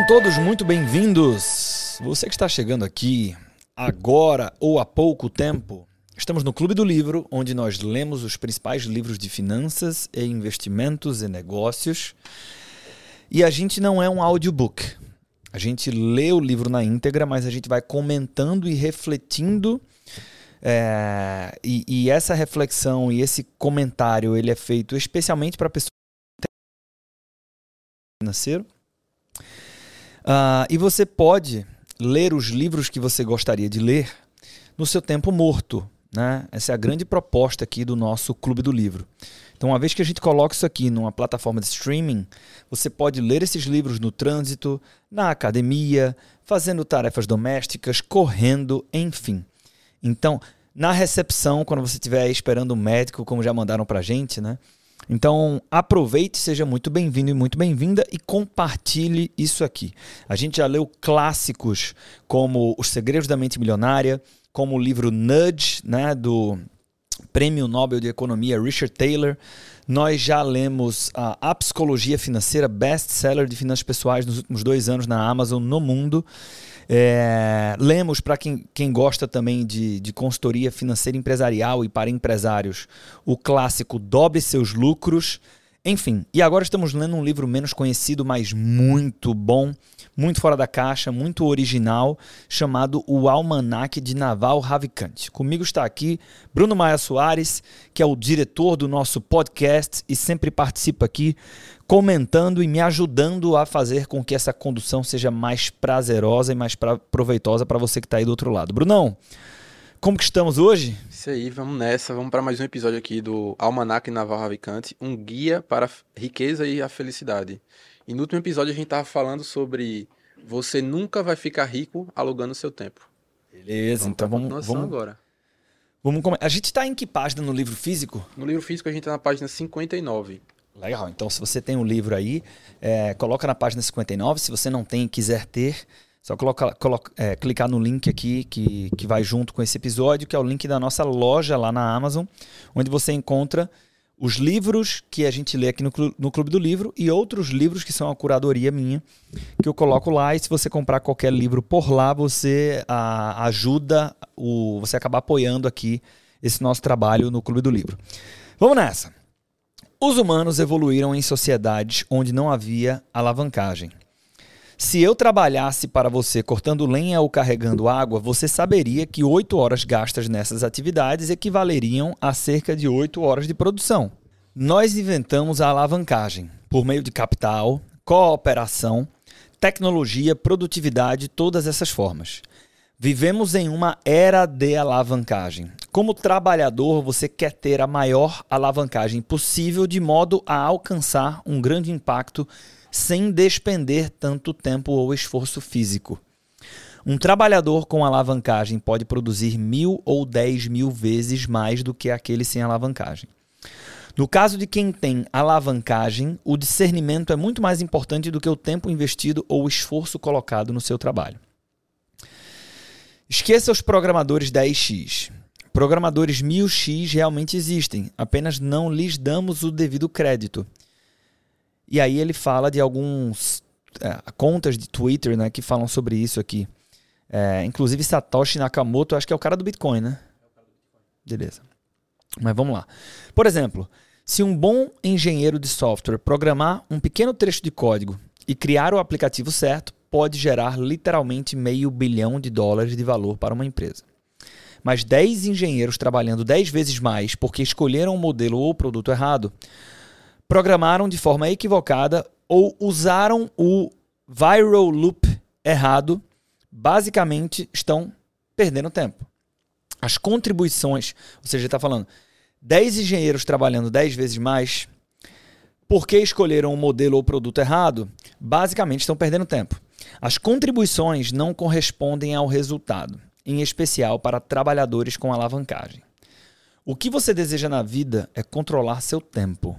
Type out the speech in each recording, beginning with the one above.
Sejam todos muito bem-vindos. Você que está chegando aqui agora ou há pouco tempo, estamos no Clube do Livro, onde nós lemos os principais livros de finanças e investimentos e negócios. E a gente não é um audiobook. A gente lê o livro na íntegra, mas a gente vai comentando e refletindo. É, e, e essa reflexão e esse comentário ele é feito especialmente para pessoas financeiro Uh, e você pode ler os livros que você gostaria de ler no seu tempo morto. Né? Essa é a grande proposta aqui do nosso Clube do Livro. Então, uma vez que a gente coloca isso aqui numa plataforma de streaming, você pode ler esses livros no trânsito, na academia, fazendo tarefas domésticas, correndo, enfim. Então, na recepção, quando você estiver esperando o um médico, como já mandaram pra gente, né? Então, aproveite, seja muito bem-vindo e muito bem-vinda e compartilhe isso aqui. A gente já leu clássicos como Os Segredos da Mente Milionária, como o livro Nudge, né, do Prêmio Nobel de Economia Richard Taylor. Nós já lemos a, a Psicologia Financeira, best-seller de finanças pessoais nos últimos dois anos na Amazon no mundo. É, lemos, para quem, quem gosta também de, de consultoria financeira empresarial e para empresários, o clássico Dobre Seus Lucros. Enfim, e agora estamos lendo um livro menos conhecido, mas muito bom, muito fora da caixa, muito original, chamado O Almanaque de Naval Ravikant. Comigo está aqui Bruno Maia Soares, que é o diretor do nosso podcast e sempre participa aqui comentando e me ajudando a fazer com que essa condução seja mais prazerosa e mais pra, proveitosa para você que está aí do outro lado. Brunão, como que estamos hoje? Isso aí, vamos nessa. Vamos para mais um episódio aqui do Almanac Naval Ravicante, um guia para a riqueza e a felicidade. E no último episódio a gente estava falando sobre você nunca vai ficar rico alugando seu tempo. Beleza, então, então vamos, vamos agora. Vamos A gente está em que página no livro físico? No livro físico a gente está na página 59. Legal. Então, se você tem um livro aí, é, coloca na página 59. Se você não tem e quiser ter, só coloca, coloca, é, clicar no link aqui que, que vai junto com esse episódio, que é o link da nossa loja lá na Amazon, onde você encontra os livros que a gente lê aqui no, no Clube do Livro e outros livros que são a curadoria minha, que eu coloco lá. E se você comprar qualquer livro por lá, você a, ajuda, o, você acaba apoiando aqui esse nosso trabalho no Clube do Livro. Vamos nessa! Os humanos evoluíram em sociedades onde não havia alavancagem. Se eu trabalhasse para você cortando lenha ou carregando água, você saberia que oito horas gastas nessas atividades equivaleriam a cerca de oito horas de produção. Nós inventamos a alavancagem por meio de capital, cooperação, tecnologia, produtividade, todas essas formas. Vivemos em uma era de alavancagem. Como trabalhador, você quer ter a maior alavancagem possível de modo a alcançar um grande impacto sem despender tanto tempo ou esforço físico. Um trabalhador com alavancagem pode produzir mil ou dez mil vezes mais do que aquele sem alavancagem. No caso de quem tem alavancagem, o discernimento é muito mais importante do que o tempo investido ou o esforço colocado no seu trabalho. Esqueça os programadores 10x. Programadores 1000x realmente existem, apenas não lhes damos o devido crédito. E aí ele fala de alguns é, contas de Twitter né, que falam sobre isso aqui. É, inclusive Satoshi Nakamoto, acho que é o cara do Bitcoin, né? Beleza. Mas vamos lá. Por exemplo, se um bom engenheiro de software programar um pequeno trecho de código e criar o aplicativo certo, pode gerar literalmente meio bilhão de dólares de valor para uma empresa. Mas 10 engenheiros trabalhando 10 vezes mais porque escolheram o modelo ou produto errado programaram de forma equivocada ou usaram o viral loop errado, basicamente estão perdendo tempo. As contribuições, ou seja, está falando 10 engenheiros trabalhando 10 vezes mais, porque escolheram o um modelo ou produto errado, basicamente estão perdendo tempo. As contribuições não correspondem ao resultado, em especial para trabalhadores com alavancagem. O que você deseja na vida é controlar seu tempo.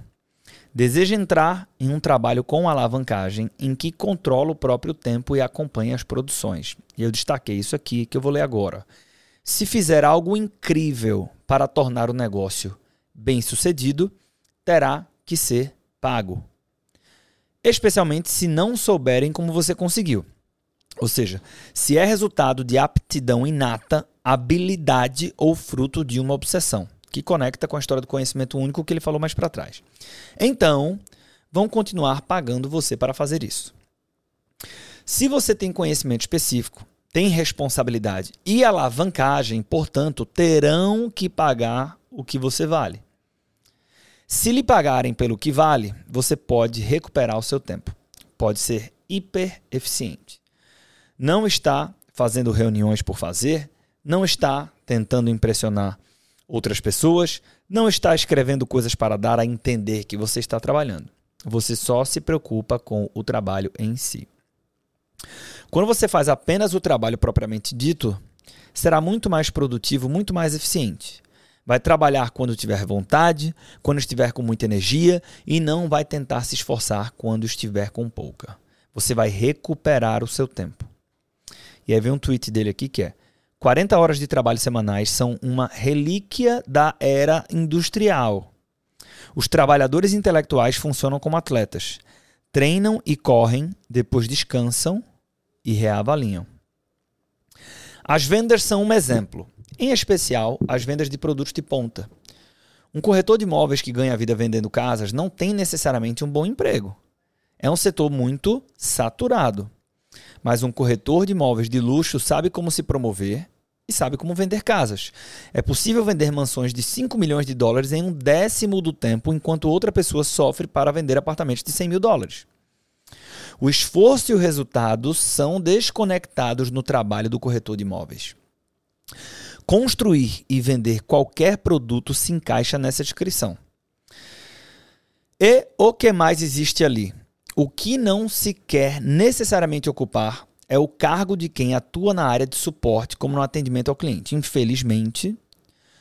Deseja entrar em um trabalho com alavancagem em que controla o próprio tempo e acompanha as produções. E eu destaquei isso aqui que eu vou ler agora. Se fizer algo incrível para tornar o negócio bem sucedido, terá que ser pago. Especialmente se não souberem como você conseguiu. Ou seja, se é resultado de aptidão inata, habilidade ou fruto de uma obsessão, que conecta com a história do conhecimento único que ele falou mais para trás. Então, vão continuar pagando você para fazer isso. Se você tem conhecimento específico, tem responsabilidade e alavancagem, portanto, terão que pagar o que você vale. Se lhe pagarem pelo que vale, você pode recuperar o seu tempo. Pode ser hiper eficiente. Não está fazendo reuniões por fazer, não está tentando impressionar outras pessoas, não está escrevendo coisas para dar a entender que você está trabalhando. Você só se preocupa com o trabalho em si. Quando você faz apenas o trabalho propriamente dito, será muito mais produtivo, muito mais eficiente. Vai trabalhar quando tiver vontade, quando estiver com muita energia e não vai tentar se esforçar quando estiver com pouca. Você vai recuperar o seu tempo. E aí vem um tweet dele aqui que é: 40 horas de trabalho semanais são uma relíquia da era industrial. Os trabalhadores intelectuais funcionam como atletas. Treinam e correm, depois descansam e reavaliam. As vendas são um exemplo, em especial as vendas de produtos de ponta. Um corretor de imóveis que ganha a vida vendendo casas não tem necessariamente um bom emprego. É um setor muito saturado. Mas um corretor de imóveis de luxo sabe como se promover e sabe como vender casas. É possível vender mansões de 5 milhões de dólares em um décimo do tempo, enquanto outra pessoa sofre para vender apartamentos de 100 mil dólares. O esforço e o resultado são desconectados no trabalho do corretor de imóveis. Construir e vender qualquer produto se encaixa nessa descrição. E o que mais existe ali? O que não se quer necessariamente ocupar é o cargo de quem atua na área de suporte, como no atendimento ao cliente. Infelizmente,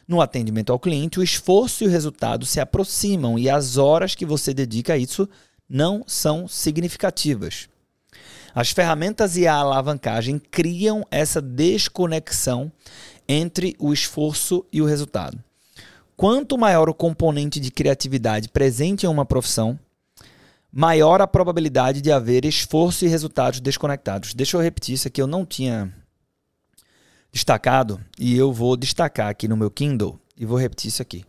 no atendimento ao cliente, o esforço e o resultado se aproximam e as horas que você dedica a isso não são significativas. As ferramentas e a alavancagem criam essa desconexão entre o esforço e o resultado. Quanto maior o componente de criatividade presente em uma profissão, maior a probabilidade de haver esforço e resultados desconectados. Deixa eu repetir isso aqui, eu não tinha destacado e eu vou destacar aqui no meu Kindle e vou repetir isso aqui.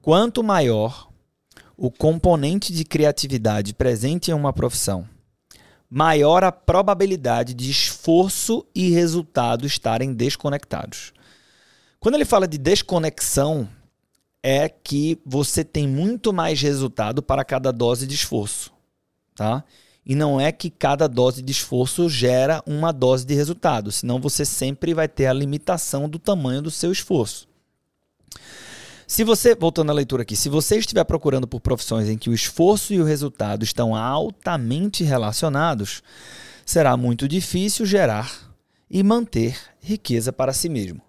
Quanto maior o componente de criatividade presente em uma profissão, maior a probabilidade de esforço e resultado estarem desconectados. Quando ele fala de desconexão, é que você tem muito mais resultado para cada dose de esforço tá? E não é que cada dose de esforço gera uma dose de resultado, senão você sempre vai ter a limitação do tamanho do seu esforço. Se você, voltando à leitura aqui, se você estiver procurando por profissões em que o esforço e o resultado estão altamente relacionados, será muito difícil gerar e manter riqueza para si mesmo.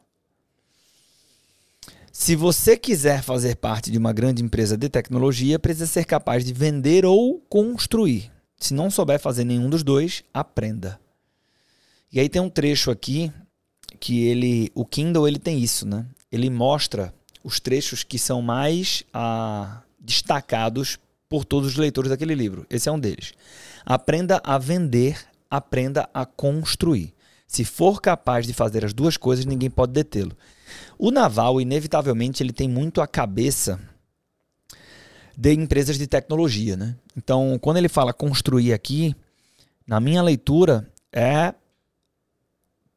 Se você quiser fazer parte de uma grande empresa de tecnologia, precisa ser capaz de vender ou construir. Se não souber fazer nenhum dos dois, aprenda. E aí tem um trecho aqui que ele, o Kindle ele tem isso, né? Ele mostra os trechos que são mais ah, destacados por todos os leitores daquele livro. Esse é um deles. Aprenda a vender, aprenda a construir. Se for capaz de fazer as duas coisas, ninguém pode detê-lo. O Naval, inevitavelmente, ele tem muito a cabeça de empresas de tecnologia, né? Então, quando ele fala construir aqui, na minha leitura, é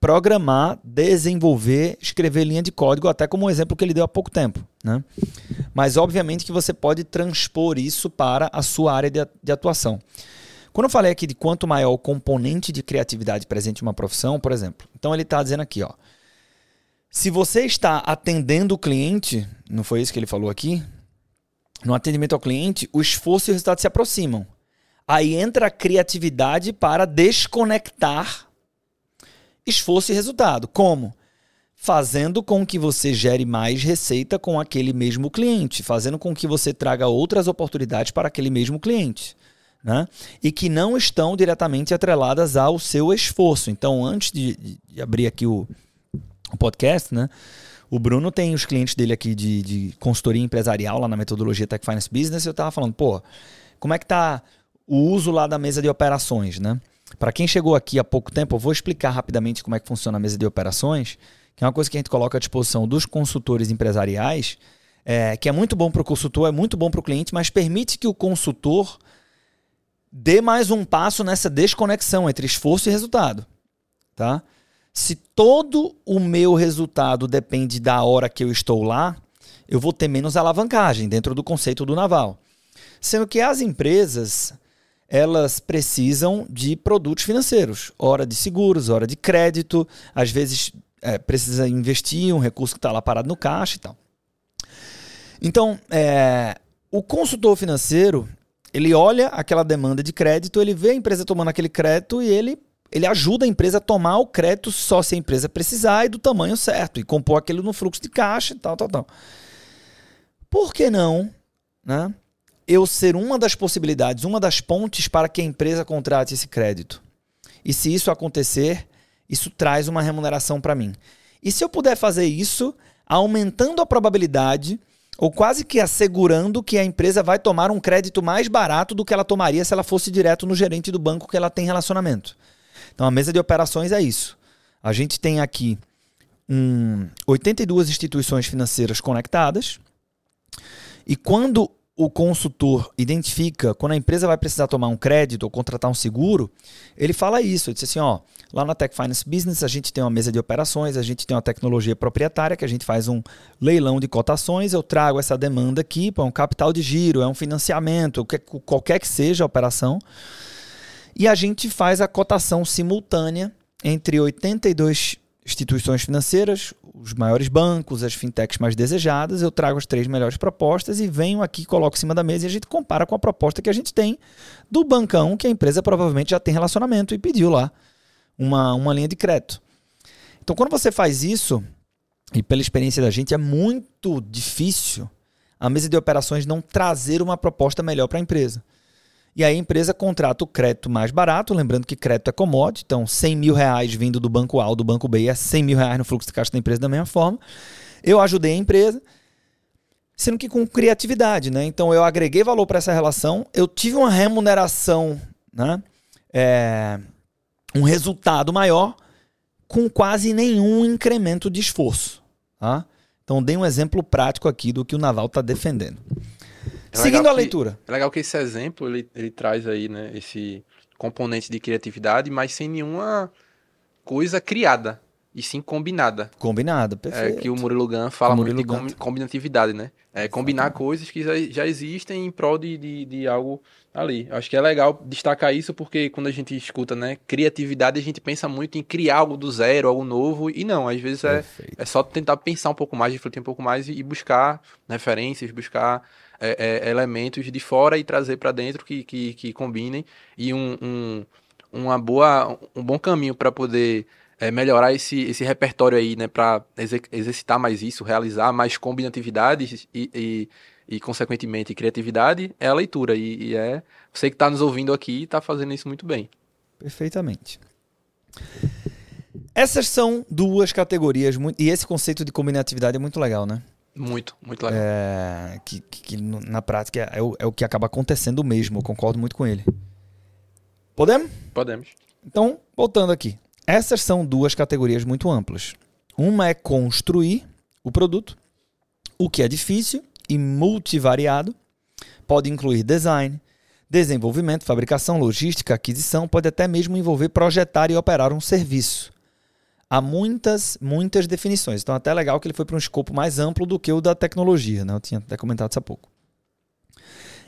programar, desenvolver, escrever linha de código, até como o exemplo que ele deu há pouco tempo. Né? Mas, obviamente, que você pode transpor isso para a sua área de, de atuação. Quando eu falei aqui de quanto maior o componente de criatividade presente em uma profissão, por exemplo, então ele está dizendo aqui, ó, se você está atendendo o cliente, não foi isso que ele falou aqui? No atendimento ao cliente, o esforço e o resultado se aproximam. Aí entra a criatividade para desconectar esforço e resultado. Como? Fazendo com que você gere mais receita com aquele mesmo cliente, fazendo com que você traga outras oportunidades para aquele mesmo cliente. Né? E que não estão diretamente atreladas ao seu esforço. Então, antes de, de abrir aqui o, o podcast, né? O Bruno tem os clientes dele aqui de, de consultoria empresarial lá na metodologia Tech Finance Business. E eu tava falando, pô, como é que tá o uso lá da mesa de operações, né? Para quem chegou aqui há pouco tempo, eu vou explicar rapidamente como é que funciona a mesa de operações, que é uma coisa que a gente coloca à disposição dos consultores empresariais, é, que é muito bom para o consultor, é muito bom para o cliente, mas permite que o consultor dê mais um passo nessa desconexão entre esforço e resultado, tá? Se todo o meu resultado depende da hora que eu estou lá, eu vou ter menos alavancagem dentro do conceito do naval. Sendo que as empresas, elas precisam de produtos financeiros, hora de seguros, hora de crédito, às vezes é, precisa investir um recurso que está lá parado no caixa e tal. Então, é, o consultor financeiro, ele olha aquela demanda de crédito, ele vê a empresa tomando aquele crédito e ele, ele ajuda a empresa a tomar o crédito só se a empresa precisar e do tamanho certo, e compor aquilo no fluxo de caixa e tal, tal, tal. Por que não, né? Eu ser uma das possibilidades, uma das pontes para que a empresa contrate esse crédito. E se isso acontecer, isso traz uma remuneração para mim. E se eu puder fazer isso, aumentando a probabilidade ou quase que assegurando que a empresa vai tomar um crédito mais barato do que ela tomaria se ela fosse direto no gerente do banco que ela tem relacionamento. Então a mesa de operações é isso. A gente tem aqui um, 82 instituições financeiras conectadas. E quando o consultor identifica quando a empresa vai precisar tomar um crédito ou contratar um seguro, ele fala isso. Ele diz assim: ó, lá na Tech Finance Business a gente tem uma mesa de operações, a gente tem uma tecnologia proprietária que a gente faz um leilão de cotações. Eu trago essa demanda aqui para um capital de giro, é um financiamento, qualquer que seja a operação. E a gente faz a cotação simultânea entre 82 instituições financeiras, os maiores bancos, as fintechs mais desejadas, eu trago as três melhores propostas e venho aqui, coloco em cima da mesa e a gente compara com a proposta que a gente tem do bancão, que a empresa provavelmente já tem relacionamento e pediu lá uma, uma linha de crédito. Então, quando você faz isso, e pela experiência da gente, é muito difícil a mesa de operações não trazer uma proposta melhor para a empresa. E aí a empresa contrata o crédito mais barato, lembrando que crédito é commodity, então 100 mil reais vindo do banco A ou do banco B é 100 mil reais no fluxo de caixa da empresa da mesma forma. Eu ajudei a empresa, sendo que com criatividade, né? Então eu agreguei valor para essa relação, eu tive uma remuneração, né? É, um resultado maior com quase nenhum incremento de esforço. Tá? Então dei um exemplo prático aqui do que o Naval está defendendo. É Seguindo a que, leitura. É legal que esse exemplo ele, ele traz aí, né, esse componente de criatividade, mas sem nenhuma coisa criada, e sim combinada. Combinada, perfeito. É que o Murilo Gun fala Murilo muito de combinatividade, né? É combinar coisas que já, existem em prol de, de, de, algo ali. Acho que é legal destacar isso porque quando a gente escuta, né, criatividade, a gente pensa muito em criar algo do zero, algo novo, e não, às vezes é, é só tentar pensar um pouco mais, refletir um pouco mais e buscar referências, buscar é, é, elementos de fora e trazer para dentro que, que, que, combinem e um, um, uma boa, um bom caminho para poder é, melhorar esse, esse repertório aí, né, para exercitar mais isso, realizar mais combinatividades e, e, e, consequentemente, criatividade, é a leitura. E, e é você que está nos ouvindo aqui está fazendo isso muito bem. Perfeitamente. Essas são duas categorias, e esse conceito de combinatividade é muito legal, né? Muito, muito legal. É, que, que, na prática é o, é o que acaba acontecendo mesmo, eu concordo muito com ele. Podemos? Podemos. Então, voltando aqui. Essas são duas categorias muito amplas. Uma é construir o produto, o que é difícil e multivariado. Pode incluir design, desenvolvimento, fabricação, logística, aquisição, pode até mesmo envolver projetar e operar um serviço há muitas, muitas definições. Então, até é legal que ele foi para um escopo mais amplo do que o da tecnologia, né? Eu tinha até comentado isso há pouco.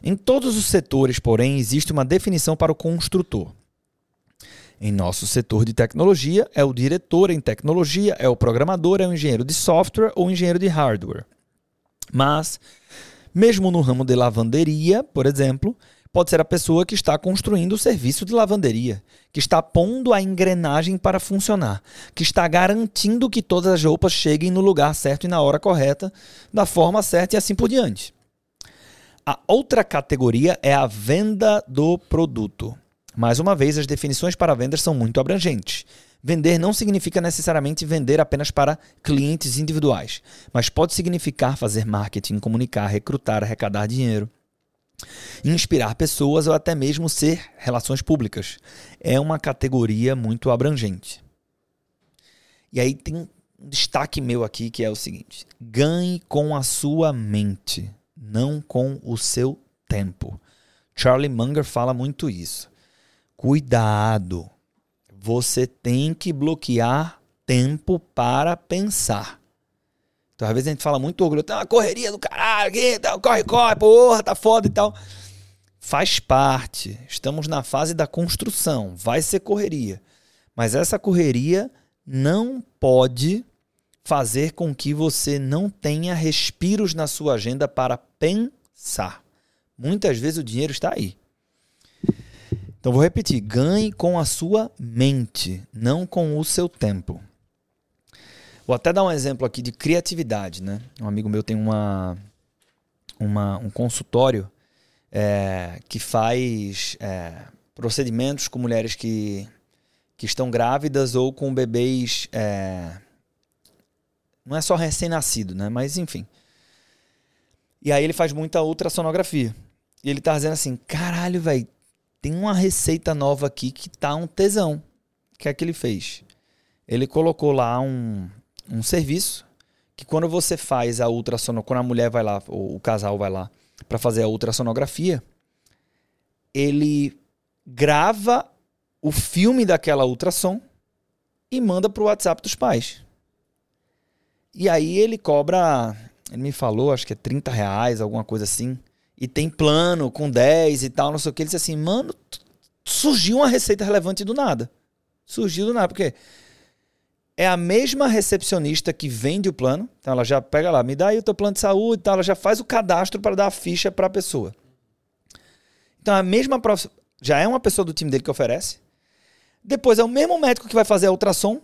Em todos os setores, porém, existe uma definição para o construtor. Em nosso setor de tecnologia, é o diretor em tecnologia, é o programador, é o engenheiro de software ou engenheiro de hardware. Mas, mesmo no ramo de lavanderia, por exemplo, pode ser a pessoa que está construindo o serviço de lavanderia, que está pondo a engrenagem para funcionar, que está garantindo que todas as roupas cheguem no lugar certo e na hora correta, da forma certa e assim por diante. A outra categoria é a venda do produto. Mais uma vez, as definições para vendas são muito abrangentes. Vender não significa necessariamente vender apenas para clientes individuais, mas pode significar fazer marketing, comunicar, recrutar, arrecadar dinheiro. Inspirar pessoas ou até mesmo ser relações públicas. É uma categoria muito abrangente. E aí tem um destaque meu aqui que é o seguinte: ganhe com a sua mente, não com o seu tempo. Charlie Munger fala muito isso. Cuidado. Você tem que bloquear tempo para pensar. Então, às vezes a gente fala muito orgulho, tá uma correria do caralho aqui, tá, corre, corre, porra, tá foda e tal. Faz parte. Estamos na fase da construção. Vai ser correria. Mas essa correria não pode fazer com que você não tenha respiros na sua agenda para pensar. Muitas vezes o dinheiro está aí. Então vou repetir: ganhe com a sua mente, não com o seu tempo. Vou até dar um exemplo aqui de criatividade, né? Um amigo meu tem uma, uma um consultório é, que faz é, procedimentos com mulheres que, que estão grávidas ou com bebês. É, não é só recém-nascido, né? Mas enfim. E aí ele faz muita ultrassonografia. E ele tá dizendo assim: caralho, velho, tem uma receita nova aqui que tá um tesão. O que é que ele fez? Ele colocou lá um, um serviço que quando você faz a ultrassonografia, quando a mulher vai lá, ou o casal vai lá para fazer a ultrassonografia, ele grava o filme daquela ultrassom e manda pro WhatsApp dos pais. E aí ele cobra, ele me falou, acho que é 30 reais, alguma coisa assim. E tem plano com 10 e tal, não sei o que. Ele disse assim, mano, surgiu uma receita relevante do nada. Surgiu do nada, porque é a mesma recepcionista que vende o plano. Então ela já pega lá, me dá aí o teu plano de saúde tal, ela já faz o cadastro para dar a ficha para a pessoa. Então a mesma prof... já é uma pessoa do time dele que oferece. Depois é o mesmo médico que vai fazer a ultrassom.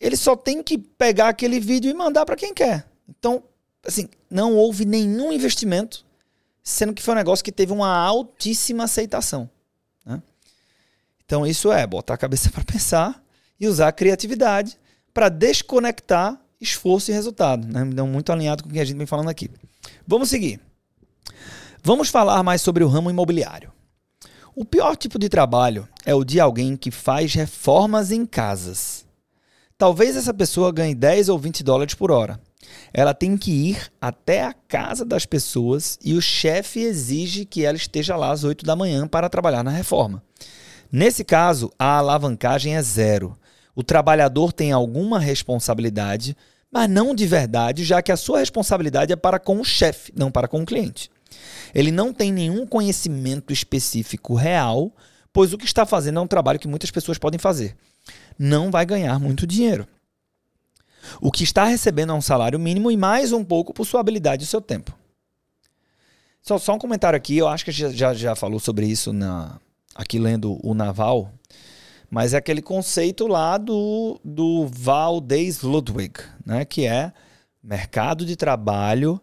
Ele só tem que pegar aquele vídeo e mandar para quem quer. Então, assim, não houve nenhum investimento, sendo que foi um negócio que teve uma altíssima aceitação. Né? Então isso é botar a cabeça para pensar e usar a criatividade para desconectar esforço e resultado. Né? Então, muito alinhado com o que a gente vem falando aqui. Vamos seguir. Vamos falar mais sobre o ramo imobiliário. O pior tipo de trabalho é o de alguém que faz reformas em casas. Talvez essa pessoa ganhe 10 ou 20 dólares por hora. Ela tem que ir até a casa das pessoas e o chefe exige que ela esteja lá às 8 da manhã para trabalhar na reforma. Nesse caso, a alavancagem é zero. O trabalhador tem alguma responsabilidade, mas não de verdade, já que a sua responsabilidade é para com o chefe, não para com o cliente. Ele não tem nenhum conhecimento específico real, pois o que está fazendo é um trabalho que muitas pessoas podem fazer. Não vai ganhar muito dinheiro. O que está recebendo é um salário mínimo e mais um pouco por sua habilidade e seu tempo. Só, só um comentário aqui, eu acho que já, já, já falou sobre isso na, aqui lendo o Naval, mas é aquele conceito lá do, do Valdez Ludwig, né? que é mercado de trabalho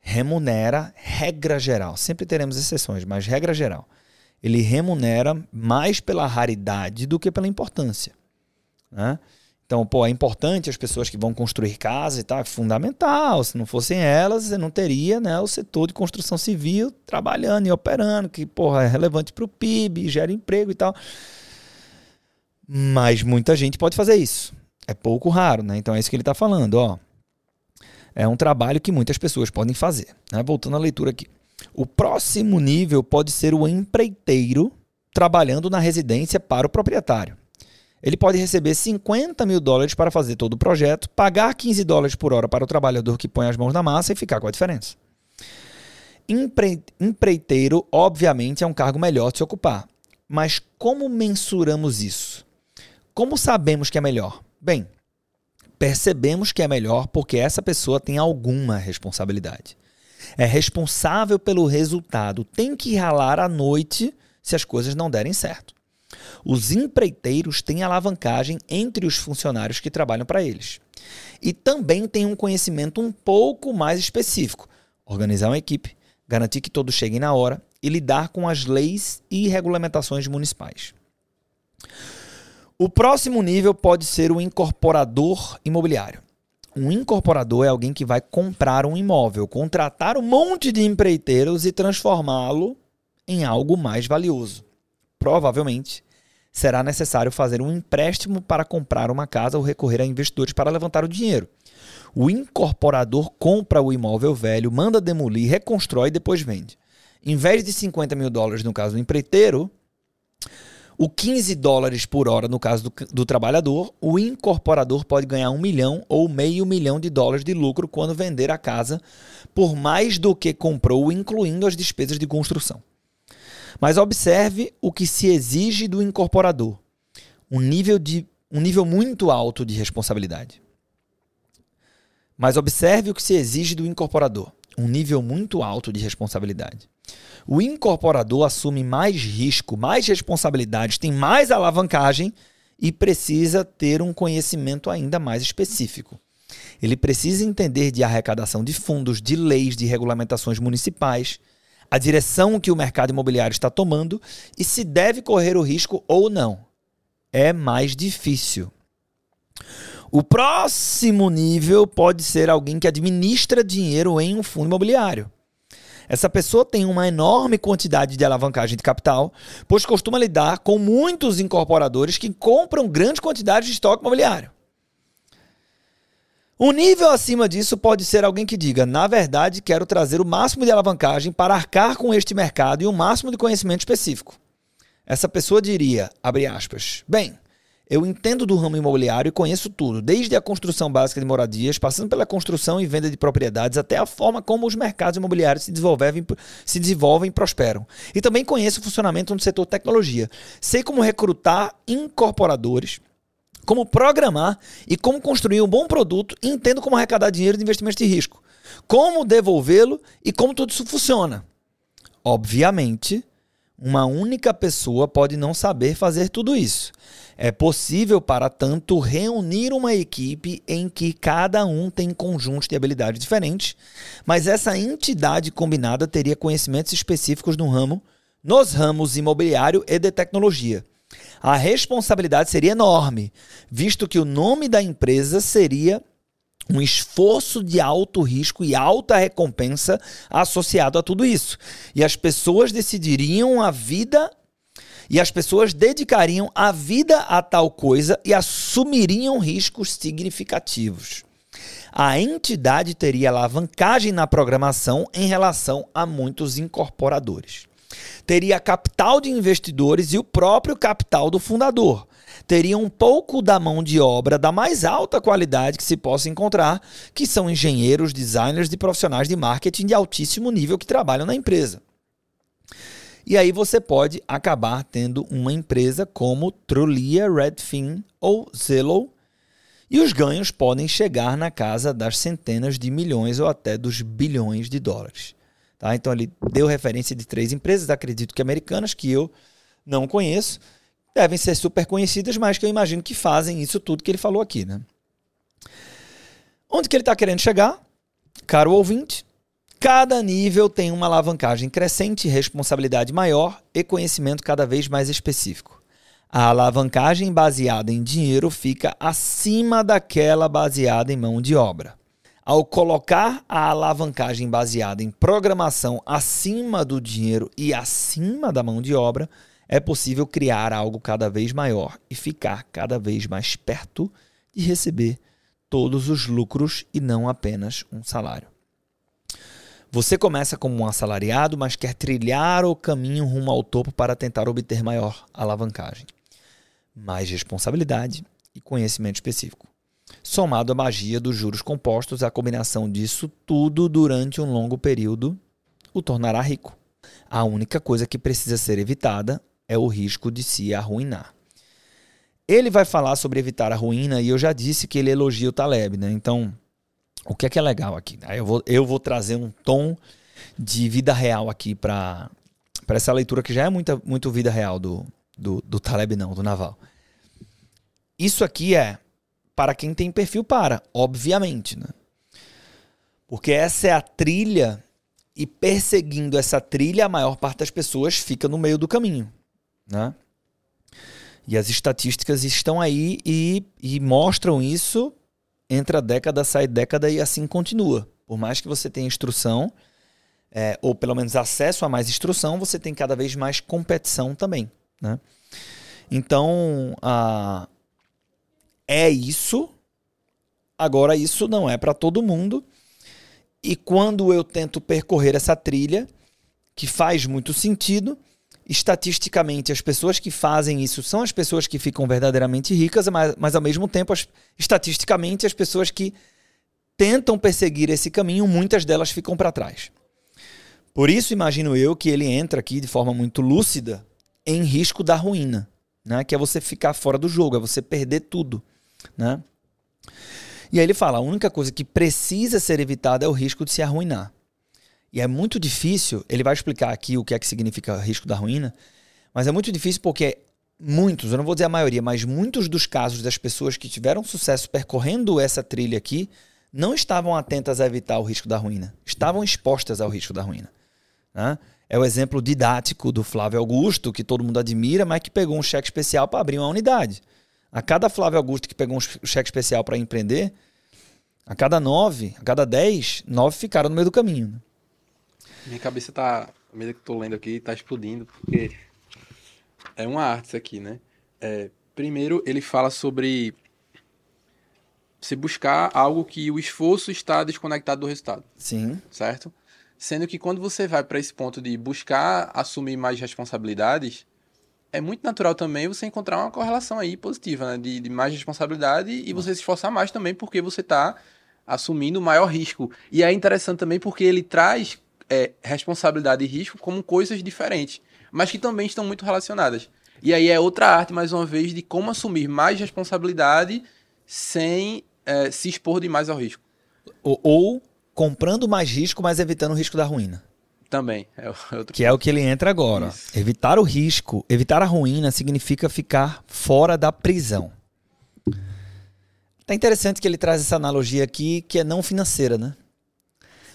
remunera regra geral. Sempre teremos exceções, mas regra geral. Ele remunera mais pela raridade do que pela importância. Né? Então, pô, é importante as pessoas que vão construir casa e tal, é fundamental. Se não fossem elas, você não teria né, o setor de construção civil trabalhando e operando, que, porra, é relevante para o PIB, gera emprego e tal. Mas muita gente pode fazer isso. É pouco raro, né? Então é isso que ele está falando, ó. É um trabalho que muitas pessoas podem fazer. Né? Voltando à leitura aqui. O próximo nível pode ser o empreiteiro trabalhando na residência para o proprietário. Ele pode receber 50 mil dólares para fazer todo o projeto, pagar 15 dólares por hora para o trabalhador que põe as mãos na massa e ficar com a diferença. Empre... Empreiteiro, obviamente, é um cargo melhor de se ocupar. Mas como mensuramos isso? Como sabemos que é melhor? Bem, percebemos que é melhor porque essa pessoa tem alguma responsabilidade. É responsável pelo resultado, tem que ralar à noite se as coisas não derem certo. Os empreiteiros têm alavancagem entre os funcionários que trabalham para eles. E também têm um conhecimento um pouco mais específico: organizar uma equipe, garantir que todos cheguem na hora e lidar com as leis e regulamentações municipais. O próximo nível pode ser o incorporador imobiliário. Um incorporador é alguém que vai comprar um imóvel, contratar um monte de empreiteiros e transformá-lo em algo mais valioso. Provavelmente será necessário fazer um empréstimo para comprar uma casa ou recorrer a investidores para levantar o dinheiro. O incorporador compra o imóvel velho, manda demolir, reconstrói e depois vende. Em vez de 50 mil dólares no caso do empreiteiro, o 15 dólares por hora no caso do, do, trabalhador, o incorporador pode ganhar um milhão ou meio milhão de dólares de lucro quando vender a casa por mais do que comprou, incluindo as despesas de construção. Mas observe o que se exige do incorporador: um nível, de, um nível muito alto de responsabilidade. Mas observe o que se exige do incorporador: um nível muito alto de responsabilidade. O incorporador assume mais risco, mais responsabilidades, tem mais alavancagem e precisa ter um conhecimento ainda mais específico. Ele precisa entender de arrecadação de fundos, de leis, de regulamentações municipais, a direção que o mercado imobiliário está tomando e se deve correr o risco ou não. É mais difícil. O próximo nível pode ser alguém que administra dinheiro em um fundo imobiliário. Essa pessoa tem uma enorme quantidade de alavancagem de capital, pois costuma lidar com muitos incorporadores que compram grandes quantidades de estoque imobiliário. Um nível acima disso pode ser alguém que diga: na verdade, quero trazer o máximo de alavancagem para arcar com este mercado e o máximo de conhecimento específico. Essa pessoa diria, abre aspas, bem, eu entendo do ramo imobiliário e conheço tudo, desde a construção básica de moradias, passando pela construção e venda de propriedades, até a forma como os mercados imobiliários se desenvolvem, se desenvolvem e prosperam. E também conheço o funcionamento do setor tecnologia. Sei como recrutar incorporadores, como programar e como construir um bom produto e entendo como arrecadar dinheiro de investimentos de risco, como devolvê-lo e como tudo isso funciona. Obviamente, uma única pessoa pode não saber fazer tudo isso. É possível, para tanto, reunir uma equipe em que cada um tem conjuntos de habilidades diferentes, mas essa entidade combinada teria conhecimentos específicos no ramo, nos ramos imobiliário e de tecnologia. A responsabilidade seria enorme, visto que o nome da empresa seria um esforço de alto risco e alta recompensa associado a tudo isso. E as pessoas decidiriam a vida e as pessoas dedicariam a vida a tal coisa e assumiriam riscos significativos. A entidade teria alavancagem na programação em relação a muitos incorporadores. Teria capital de investidores e o próprio capital do fundador. Teria um pouco da mão de obra da mais alta qualidade que se possa encontrar, que são engenheiros, designers e profissionais de marketing de altíssimo nível que trabalham na empresa. E aí você pode acabar tendo uma empresa como Trulia, Redfin ou Zillow. E os ganhos podem chegar na casa das centenas de milhões ou até dos bilhões de dólares. Tá? Então ele deu referência de três empresas, acredito que americanas, que eu não conheço. Devem ser super conhecidas, mas que eu imagino que fazem isso tudo que ele falou aqui. Né? Onde que ele está querendo chegar? Caro ouvinte, Cada nível tem uma alavancagem crescente, responsabilidade maior e conhecimento cada vez mais específico. A alavancagem baseada em dinheiro fica acima daquela baseada em mão de obra. Ao colocar a alavancagem baseada em programação acima do dinheiro e acima da mão de obra, é possível criar algo cada vez maior e ficar cada vez mais perto de receber todos os lucros e não apenas um salário. Você começa como um assalariado, mas quer trilhar o caminho rumo ao topo para tentar obter maior alavancagem. Mais responsabilidade e conhecimento específico. Somado à magia dos juros compostos, a combinação disso tudo durante um longo período o tornará rico. A única coisa que precisa ser evitada é o risco de se arruinar. Ele vai falar sobre evitar a ruína e eu já disse que ele elogia o Taleb, né? Então, o que é que é legal aqui? Aí eu vou, eu vou trazer um tom de vida real aqui para essa leitura que já é muita, muito vida real do, do, do Taleb, não, do Naval. Isso aqui é para quem tem perfil para, obviamente, né? Porque essa é a trilha e perseguindo essa trilha, a maior parte das pessoas fica no meio do caminho, né? E as estatísticas estão aí e, e mostram isso entra década, sai década e assim continua. Por mais que você tenha instrução, é, ou pelo menos acesso a mais instrução, você tem cada vez mais competição também. Né? Então, a, é isso. Agora, isso não é para todo mundo. E quando eu tento percorrer essa trilha, que faz muito sentido, estatisticamente, as pessoas que fazem isso são as pessoas que ficam verdadeiramente ricas, mas, mas ao mesmo tempo, as, estatisticamente, as pessoas que tentam perseguir esse caminho, muitas delas ficam para trás. Por isso, imagino eu que ele entra aqui de forma muito lúcida em risco da ruína, né? que é você ficar fora do jogo, é você perder tudo. Né? E aí ele fala: a única coisa que precisa ser evitada é o risco de se arruinar. E é muito difícil, ele vai explicar aqui o que é que significa risco da ruína, mas é muito difícil porque muitos, eu não vou dizer a maioria, mas muitos dos casos das pessoas que tiveram sucesso percorrendo essa trilha aqui não estavam atentas a evitar o risco da ruína, estavam expostas ao risco da ruína. Né? É o exemplo didático do Flávio Augusto, que todo mundo admira, mas que pegou um cheque especial para abrir uma unidade. A cada Flávio Augusto que pegou um cheque especial para empreender, a cada nove, a cada dez, nove ficaram no meio do caminho. Minha cabeça tá. A medida que eu tô lendo aqui, tá explodindo, porque é uma arte isso aqui, né? É, primeiro, ele fala sobre se buscar algo que o esforço está desconectado do resultado. Sim. Certo? Sendo que quando você vai para esse ponto de buscar assumir mais responsabilidades, é muito natural também você encontrar uma correlação aí positiva, né? De, de mais responsabilidade e você se esforçar mais também porque você está assumindo maior risco. E é interessante também porque ele traz é, responsabilidade e risco como coisas diferentes, mas que também estão muito relacionadas. E aí é outra arte, mais uma vez, de como assumir mais responsabilidade sem é, se expor demais ao risco. Ou, ou, comprando mais risco, mas evitando o risco da ruína. Também. É outro que é o que ele entra agora. Isso. Evitar o risco, evitar a ruína significa ficar fora da prisão. Tá interessante que ele traz essa analogia aqui, que é não financeira, né?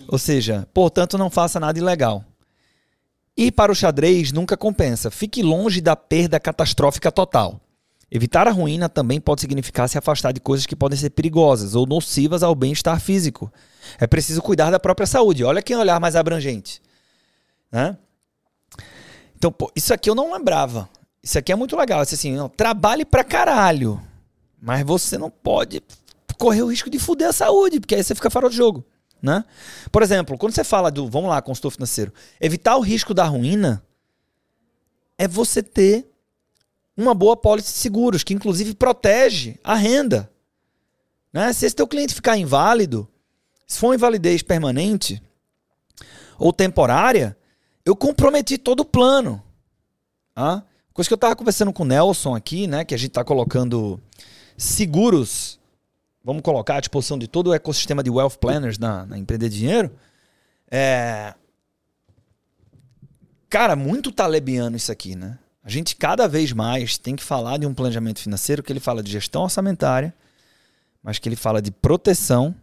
Ou seja, portanto, não faça nada ilegal. Ir para o xadrez nunca compensa. Fique longe da perda catastrófica total. Evitar a ruína também pode significar se afastar de coisas que podem ser perigosas ou nocivas ao bem-estar físico. É preciso cuidar da própria saúde. Olha que olhar mais abrangente. Né? Então, pô, isso aqui eu não lembrava. Isso aqui é muito legal. Assim, não, trabalhe pra caralho. Mas você não pode correr o risco de fuder a saúde, porque aí você fica fora do jogo. Né? Por exemplo, quando você fala do, vamos lá, consultor financeiro, evitar o risco da ruína é você ter uma boa pólice de seguros, que inclusive protege a renda. Né? Se esse teu cliente ficar inválido, se for uma invalidez permanente ou temporária, eu comprometi todo o plano. Tá? Coisa que eu estava conversando com o Nelson aqui, né? Que a gente está colocando seguros vamos colocar à disposição de todo o ecossistema de wealth planners na, na Empreender Dinheiro, é... Cara, muito talebiano isso aqui, né? A gente cada vez mais tem que falar de um planejamento financeiro que ele fala de gestão orçamentária, mas que ele fala de proteção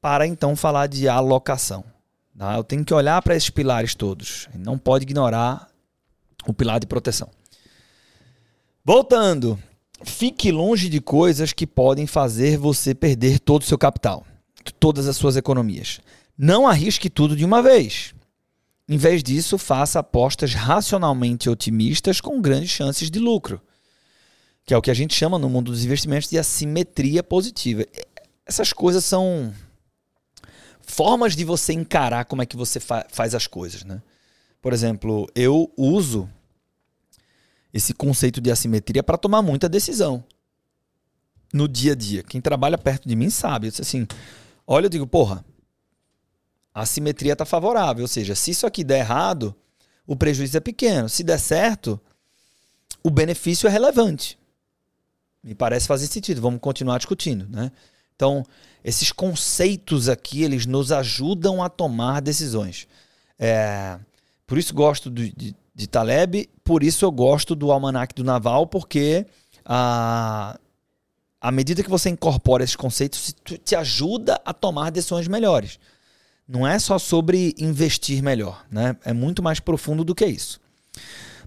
para então falar de alocação. Tá? Eu tenho que olhar para esses pilares todos. Não pode ignorar o pilar de proteção. Voltando, Fique longe de coisas que podem fazer você perder todo o seu capital, todas as suas economias. Não arrisque tudo de uma vez. Em vez disso, faça apostas racionalmente otimistas com grandes chances de lucro, que é o que a gente chama no mundo dos investimentos de assimetria positiva. Essas coisas são formas de você encarar como é que você fa faz as coisas, né? Por exemplo, eu uso esse conceito de assimetria para tomar muita decisão no dia a dia. Quem trabalha perto de mim sabe. Eu disse assim: olha, eu digo, porra, a assimetria está favorável. Ou seja, se isso aqui der errado, o prejuízo é pequeno. Se der certo, o benefício é relevante. Me parece fazer sentido. Vamos continuar discutindo, né? Então, esses conceitos aqui, eles nos ajudam a tomar decisões. É, por isso gosto de, de, de Taleb. Por isso eu gosto do Almanac do Naval, porque a, à medida que você incorpora esses conceitos, te ajuda a tomar decisões melhores. Não é só sobre investir melhor, né? É muito mais profundo do que isso.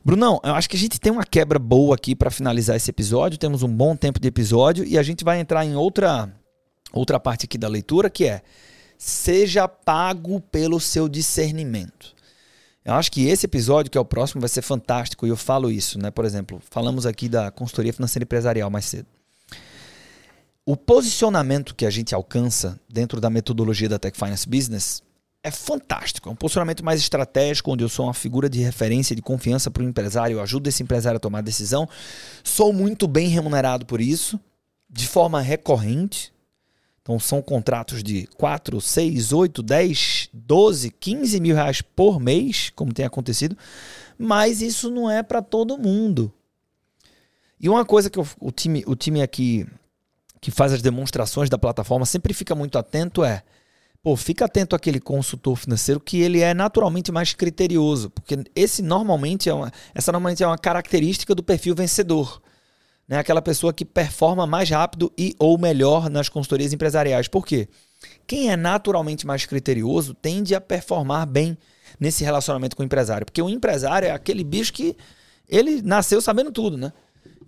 Brunão, eu acho que a gente tem uma quebra boa aqui para finalizar esse episódio. Temos um bom tempo de episódio e a gente vai entrar em outra outra parte aqui da leitura que é seja pago pelo seu discernimento. Eu acho que esse episódio, que é o próximo, vai ser fantástico e eu falo isso, né? Por exemplo, falamos aqui da consultoria financeira empresarial mais cedo. O posicionamento que a gente alcança dentro da metodologia da Tech Finance Business é fantástico. É um posicionamento mais estratégico, onde eu sou uma figura de referência, de confiança para o empresário, eu ajudo esse empresário a tomar decisão. Sou muito bem remunerado por isso, de forma recorrente. Então são contratos de 4, 6, 8, 10, 12, 15 mil reais por mês, como tem acontecido. Mas isso não é para todo mundo. E uma coisa que o, time, o time aqui que faz as demonstrações da plataforma sempre fica muito atento é pô, fica atento àquele consultor financeiro que ele é naturalmente mais criterioso, porque esse normalmente é uma, essa normalmente é uma característica do perfil vencedor. Né? Aquela pessoa que performa mais rápido e ou melhor nas consultorias empresariais. Por quê? Quem é naturalmente mais criterioso tende a performar bem nesse relacionamento com o empresário, porque o empresário é aquele bicho que ele nasceu sabendo tudo, né?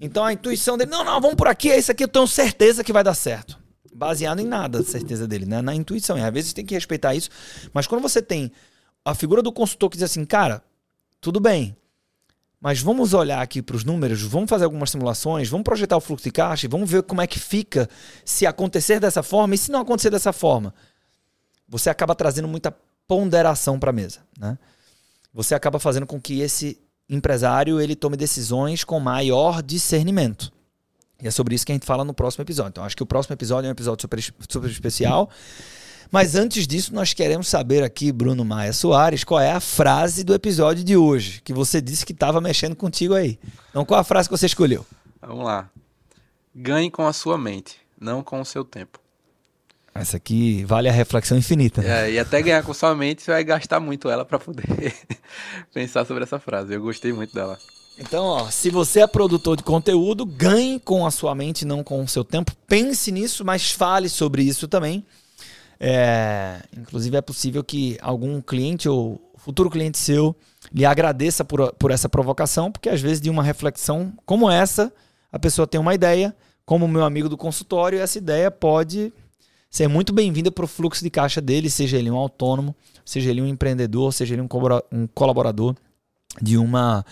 Então a intuição dele, não, não, vamos por aqui, é isso aqui, eu tenho certeza que vai dar certo. Baseado em nada, a certeza dele, né? Na intuição. E às vezes tem que respeitar isso. Mas quando você tem a figura do consultor que diz assim, cara, tudo bem, mas vamos olhar aqui para os números, vamos fazer algumas simulações, vamos projetar o fluxo de caixa, vamos ver como é que fica se acontecer dessa forma e se não acontecer dessa forma. Você acaba trazendo muita ponderação para a mesa, né? Você acaba fazendo com que esse empresário ele tome decisões com maior discernimento. E é sobre isso que a gente fala no próximo episódio. Então, acho que o próximo episódio é um episódio super, super especial. Mas antes disso, nós queremos saber aqui, Bruno Maia Soares, qual é a frase do episódio de hoje, que você disse que estava mexendo contigo aí. Então, qual a frase que você escolheu? Vamos lá. Ganhe com a sua mente, não com o seu tempo. Essa aqui vale a reflexão infinita. Né? É, e até ganhar com sua mente, você vai gastar muito ela para poder pensar sobre essa frase. Eu gostei muito dela. Então, ó, se você é produtor de conteúdo, ganhe com a sua mente, não com o seu tempo. Pense nisso, mas fale sobre isso também. É, inclusive, é possível que algum cliente ou futuro cliente seu lhe agradeça por, por essa provocação, porque às vezes de uma reflexão como essa, a pessoa tem uma ideia, como meu amigo do consultório, essa ideia pode ser muito bem-vinda para o fluxo de caixa dele, seja ele um autônomo, seja ele um empreendedor, seja ele um colaborador de uma,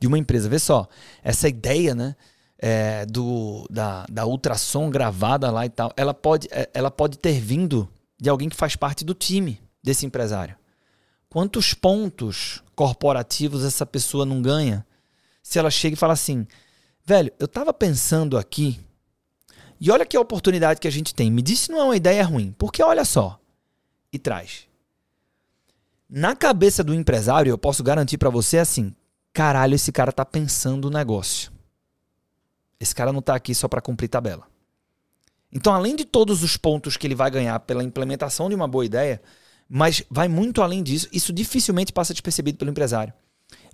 de uma empresa. Vê só, essa ideia, né? É, do, da, da ultrassom gravada lá e tal, ela pode, é, ela pode ter vindo de alguém que faz parte do time desse empresário. Quantos pontos corporativos essa pessoa não ganha se ela chega e fala assim: velho, eu tava pensando aqui e olha que oportunidade que a gente tem. Me disse não é uma ideia ruim, porque olha só. E traz. Na cabeça do empresário, eu posso garantir para você assim: caralho, esse cara tá pensando o negócio. Esse cara não tá aqui só para cumprir tabela. Então, além de todos os pontos que ele vai ganhar pela implementação de uma boa ideia, mas vai muito além disso, isso dificilmente passa despercebido pelo empresário.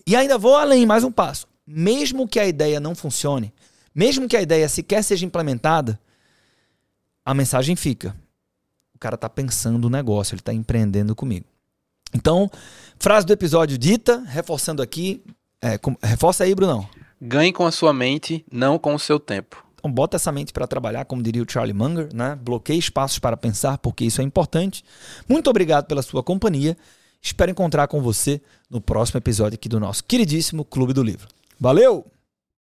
E ainda vou além, mais um passo. Mesmo que a ideia não funcione, mesmo que a ideia sequer seja implementada, a mensagem fica. O cara está pensando o negócio, ele está empreendendo comigo. Então, frase do episódio dita, reforçando aqui. É, com, reforça aí, Brunão. Ganhe com a sua mente, não com o seu tempo. Então, bota essa mente para trabalhar, como diria o Charlie Munger, né? Bloqueie espaços para pensar, porque isso é importante. Muito obrigado pela sua companhia. Espero encontrar com você no próximo episódio aqui do nosso queridíssimo Clube do Livro. Valeu!